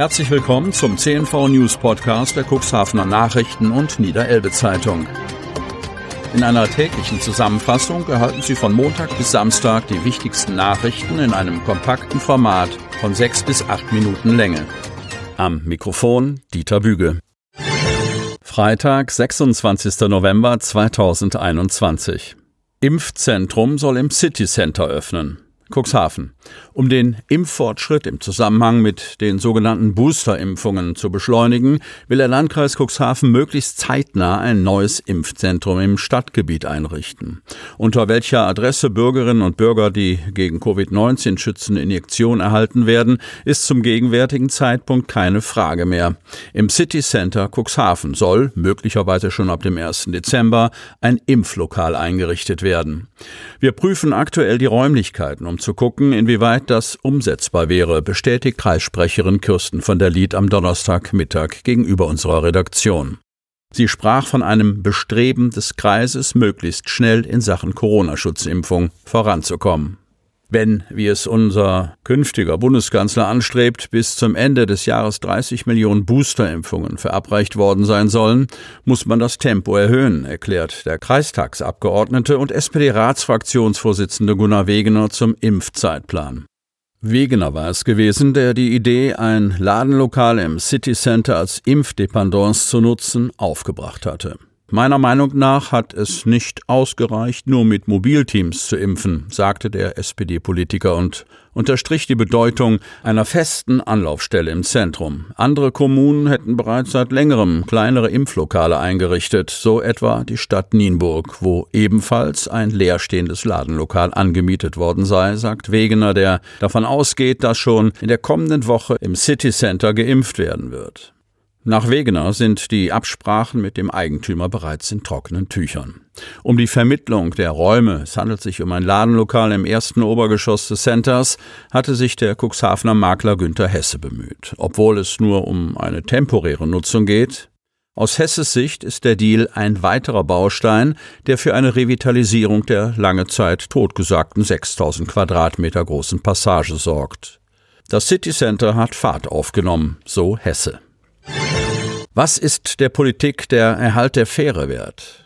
Herzlich willkommen zum CNV News Podcast der Cuxhavener Nachrichten und Niederelbe Zeitung. In einer täglichen Zusammenfassung erhalten Sie von Montag bis Samstag die wichtigsten Nachrichten in einem kompakten Format von sechs bis acht Minuten Länge. Am Mikrofon Dieter Büge. Freitag, 26. November 2021. Impfzentrum soll im City Center öffnen. Cuxhaven. Um den Impffortschritt im Zusammenhang mit den sogenannten Boosterimpfungen zu beschleunigen, will der Landkreis Cuxhaven möglichst zeitnah ein neues Impfzentrum im Stadtgebiet einrichten. Unter welcher Adresse Bürgerinnen und Bürger die gegen Covid-19 schützende Injektion erhalten werden, ist zum gegenwärtigen Zeitpunkt keine Frage mehr. Im City Center Cuxhaven soll, möglicherweise schon ab dem 1. Dezember, ein Impflokal eingerichtet werden. Wir prüfen aktuell die Räumlichkeiten, um zu gucken, inwieweit das umsetzbar wäre, bestätigt Kreissprecherin Kirsten von der Lied am Donnerstagmittag gegenüber unserer Redaktion. Sie sprach von einem Bestreben des Kreises, möglichst schnell in Sachen Corona-Schutzimpfung voranzukommen. Wenn, wie es unser künftiger Bundeskanzler anstrebt, bis zum Ende des Jahres 30 Millionen Boosterimpfungen verabreicht worden sein sollen, muss man das Tempo erhöhen, erklärt der Kreistagsabgeordnete und SPD-Ratsfraktionsvorsitzende Gunnar Wegener zum Impfzeitplan. Wegener war es gewesen, der die Idee, ein Ladenlokal im City Center als Impfdependance zu nutzen, aufgebracht hatte. Meiner Meinung nach hat es nicht ausgereicht, nur mit Mobilteams zu impfen, sagte der SPD-Politiker und unterstrich die Bedeutung einer festen Anlaufstelle im Zentrum. Andere Kommunen hätten bereits seit längerem kleinere Impflokale eingerichtet, so etwa die Stadt Nienburg, wo ebenfalls ein leerstehendes Ladenlokal angemietet worden sei, sagt Wegener, der davon ausgeht, dass schon in der kommenden Woche im City Center geimpft werden wird. Nach Wegener sind die Absprachen mit dem Eigentümer bereits in trockenen Tüchern. Um die Vermittlung der Räume, es handelt sich um ein Ladenlokal im ersten Obergeschoss des Centers, hatte sich der Cuxhavener Makler Günther Hesse bemüht. Obwohl es nur um eine temporäre Nutzung geht, aus Hesses Sicht ist der Deal ein weiterer Baustein, der für eine Revitalisierung der lange Zeit totgesagten 6000 Quadratmeter großen Passage sorgt. Das City Center hat Fahrt aufgenommen, so Hesse. Was ist der Politik der Erhalt der Fähre wert?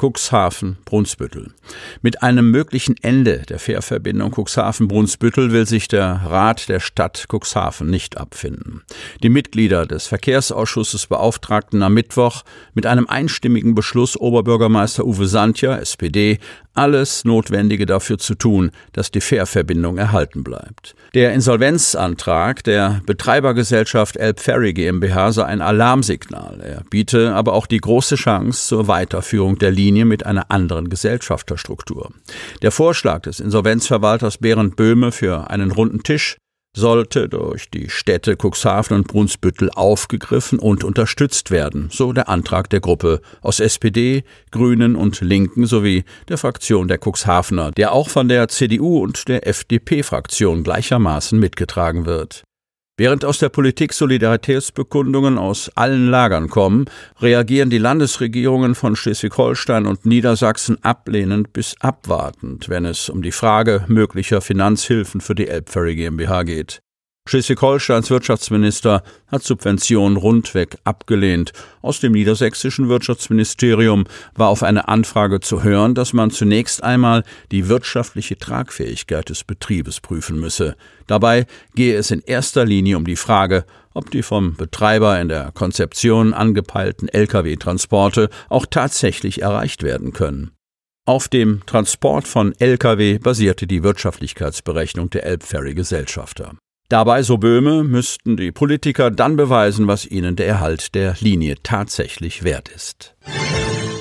Cuxhaven, Brunsbüttel. Mit einem möglichen Ende der Fährverbindung Cuxhaven-Brunsbüttel will sich der Rat der Stadt Cuxhaven nicht abfinden. Die Mitglieder des Verkehrsausschusses beauftragten am Mittwoch mit einem einstimmigen Beschluss Oberbürgermeister Uwe Santja, SPD, alles Notwendige dafür zu tun, dass die Fährverbindung erhalten bleibt. Der Insolvenzantrag der Betreibergesellschaft Elb Ferry GmbH sei ein Alarmsignal. Er biete aber auch die große Chance zur Weiterführung der Linie mit einer anderen Gesellschafterstruktur. Der Vorschlag des Insolvenzverwalters Berend Böhme für einen runden Tisch sollte durch die Städte Cuxhaven und Brunsbüttel aufgegriffen und unterstützt werden, so der Antrag der Gruppe aus SPD, Grünen und Linken sowie der Fraktion der Cuxhavener, der auch von der CDU und der FDP-Fraktion gleichermaßen mitgetragen wird. Während aus der Politik Solidaritätsbekundungen aus allen Lagern kommen, reagieren die Landesregierungen von Schleswig-Holstein und Niedersachsen ablehnend bis abwartend, wenn es um die Frage möglicher Finanzhilfen für die Elbferry GmbH geht. Schleswig-Holsteins Wirtschaftsminister hat Subventionen rundweg abgelehnt. Aus dem niedersächsischen Wirtschaftsministerium war auf eine Anfrage zu hören, dass man zunächst einmal die wirtschaftliche Tragfähigkeit des Betriebes prüfen müsse. Dabei gehe es in erster Linie um die Frage, ob die vom Betreiber in der Konzeption angepeilten Lkw-Transporte auch tatsächlich erreicht werden können. Auf dem Transport von Lkw basierte die Wirtschaftlichkeitsberechnung der Elbferry-Gesellschafter. Dabei, so Böhme, müssten die Politiker dann beweisen, was ihnen der Erhalt der Linie tatsächlich wert ist.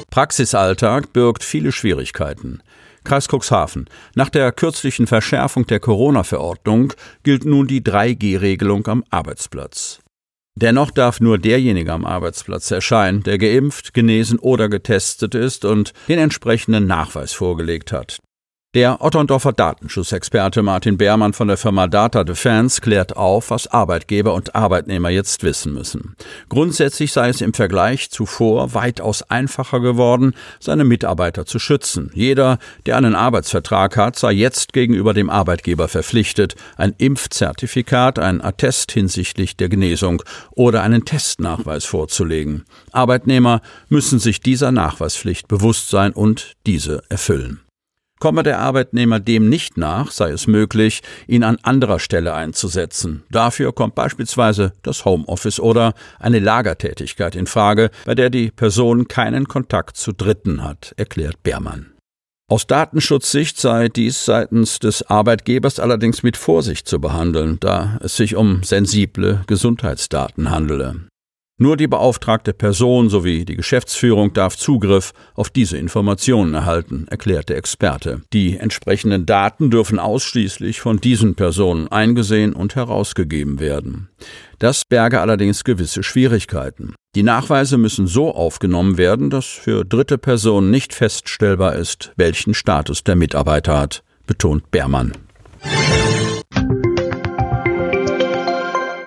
Praxisalltag birgt viele Schwierigkeiten. Kreis Cuxhaven. Nach der kürzlichen Verschärfung der Corona-Verordnung gilt nun die 3G-Regelung am Arbeitsplatz. Dennoch darf nur derjenige am Arbeitsplatz erscheinen, der geimpft, genesen oder getestet ist und den entsprechenden Nachweis vorgelegt hat. Der Otterndorfer Datenschutzexperte Martin Beermann von der Firma Data Defense klärt auf, was Arbeitgeber und Arbeitnehmer jetzt wissen müssen. Grundsätzlich sei es im Vergleich zuvor weitaus einfacher geworden, seine Mitarbeiter zu schützen. Jeder, der einen Arbeitsvertrag hat, sei jetzt gegenüber dem Arbeitgeber verpflichtet, ein Impfzertifikat, ein Attest hinsichtlich der Genesung oder einen Testnachweis vorzulegen. Arbeitnehmer müssen sich dieser Nachweispflicht bewusst sein und diese erfüllen. Komme der Arbeitnehmer dem nicht nach, sei es möglich, ihn an anderer Stelle einzusetzen. Dafür kommt beispielsweise das Homeoffice oder eine Lagertätigkeit in Frage, bei der die Person keinen Kontakt zu Dritten hat, erklärt Beermann. Aus Datenschutzsicht sei dies seitens des Arbeitgebers allerdings mit Vorsicht zu behandeln, da es sich um sensible Gesundheitsdaten handele. Nur die beauftragte Person sowie die Geschäftsführung darf Zugriff auf diese Informationen erhalten, erklärt der Experte. Die entsprechenden Daten dürfen ausschließlich von diesen Personen eingesehen und herausgegeben werden. Das berge allerdings gewisse Schwierigkeiten. Die Nachweise müssen so aufgenommen werden, dass für dritte Personen nicht feststellbar ist, welchen Status der Mitarbeiter hat, betont Beermann.